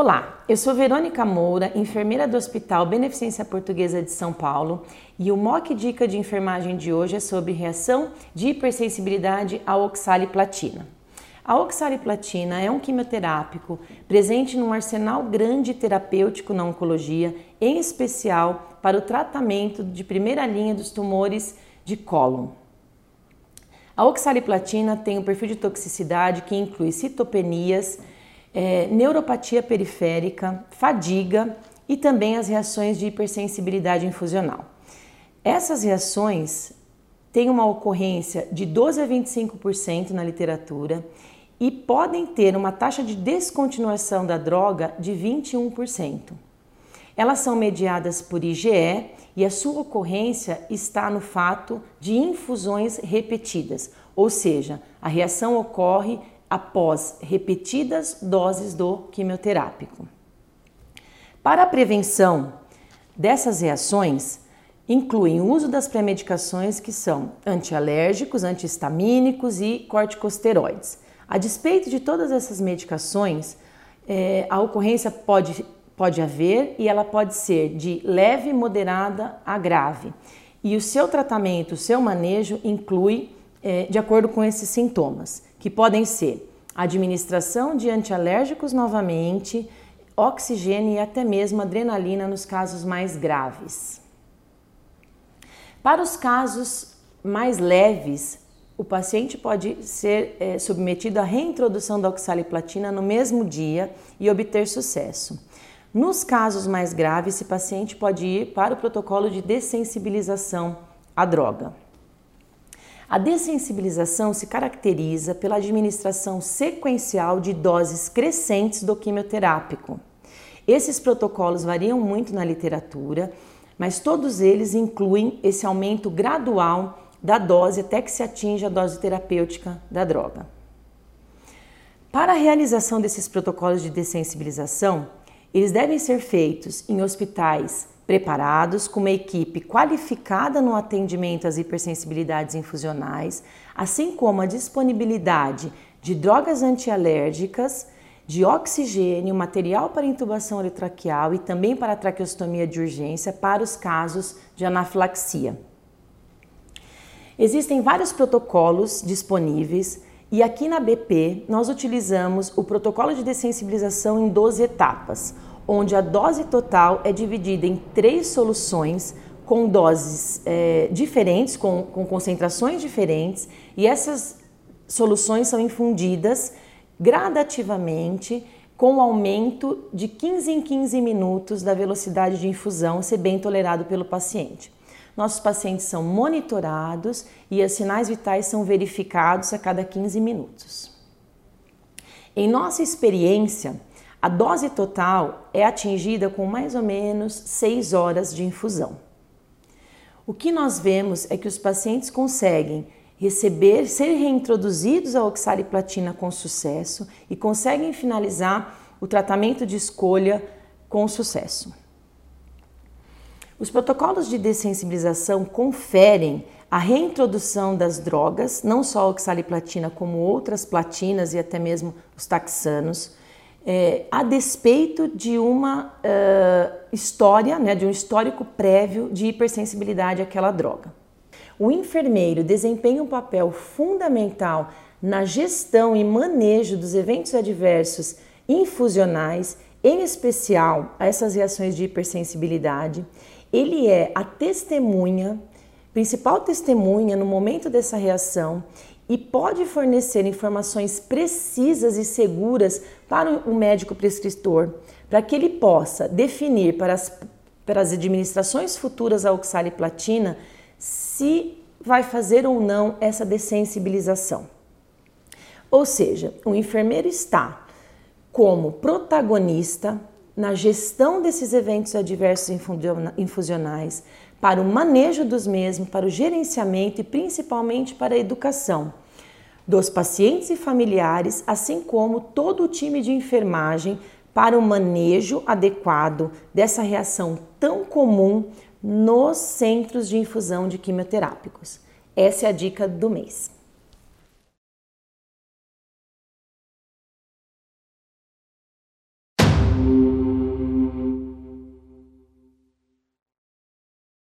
Olá, eu sou Verônica Moura, enfermeira do Hospital Beneficência Portuguesa de São Paulo, e o MOC Dica de Enfermagem de hoje é sobre reação de hipersensibilidade à oxaliplatina. A oxaliplatina é um quimioterápico presente num arsenal grande terapêutico na oncologia, em especial para o tratamento de primeira linha dos tumores de cólon. A oxaliplatina tem um perfil de toxicidade que inclui citopenias, é, neuropatia periférica, fadiga e também as reações de hipersensibilidade infusional. Essas reações têm uma ocorrência de 12 a 25% na literatura e podem ter uma taxa de descontinuação da droga de 21%. Elas são mediadas por IgE e a sua ocorrência está no fato de infusões repetidas, ou seja, a reação ocorre após repetidas doses do quimioterápico. Para a prevenção dessas reações, incluem o uso das pré-medicações que são antialérgicos, antihistamínicos e corticosteroides. A despeito de todas essas medicações, é, a ocorrência pode, pode haver e ela pode ser de leve, moderada a grave. E o seu tratamento, o seu manejo inclui é, de acordo com esses sintomas que podem ser administração de antialérgicos novamente, oxigênio e até mesmo adrenalina nos casos mais graves. Para os casos mais leves, o paciente pode ser é, submetido à reintrodução da oxaliplatina no mesmo dia e obter sucesso. Nos casos mais graves, esse paciente pode ir para o protocolo de dessensibilização à droga. A dessensibilização se caracteriza pela administração sequencial de doses crescentes do quimioterápico. Esses protocolos variam muito na literatura, mas todos eles incluem esse aumento gradual da dose até que se atinja a dose terapêutica da droga. Para a realização desses protocolos de dessensibilização, eles devem ser feitos em hospitais preparados com uma equipe qualificada no atendimento às hipersensibilidades infusionais, assim como a disponibilidade de drogas antialérgicas, de oxigênio, material para intubação eletraqueal e também para traqueostomia de urgência para os casos de anafilaxia. Existem vários protocolos disponíveis e aqui na BP nós utilizamos o protocolo de dessensibilização em 12 etapas onde a dose total é dividida em três soluções com doses é, diferentes, com, com concentrações diferentes, e essas soluções são infundidas gradativamente com aumento de 15 em 15 minutos da velocidade de infusão, se bem tolerado pelo paciente. Nossos pacientes são monitorados e os sinais vitais são verificados a cada 15 minutos. Em nossa experiência, a dose total é atingida com mais ou menos 6 horas de infusão. O que nós vemos é que os pacientes conseguem receber, ser reintroduzidos à oxaliplatina com sucesso e conseguem finalizar o tratamento de escolha com sucesso. Os protocolos de dessensibilização conferem a reintrodução das drogas, não só a oxaliplatina, como outras platinas e até mesmo os taxanos, é, a despeito de uma uh, história, né, de um histórico prévio de hipersensibilidade àquela droga. O enfermeiro desempenha um papel fundamental na gestão e manejo dos eventos adversos infusionais, em especial a essas reações de hipersensibilidade. Ele é a testemunha, principal testemunha no momento dessa reação e pode fornecer informações precisas e seguras para o médico prescritor, para que ele possa definir para as, para as administrações futuras a oxaliplatina se vai fazer ou não essa dessensibilização. Ou seja, o enfermeiro está como protagonista na gestão desses eventos adversos infusionais, para o manejo dos mesmos, para o gerenciamento e principalmente para a educação dos pacientes e familiares, assim como todo o time de enfermagem para o manejo adequado dessa reação tão comum nos centros de infusão de quimioterápicos. Essa é a dica do mês.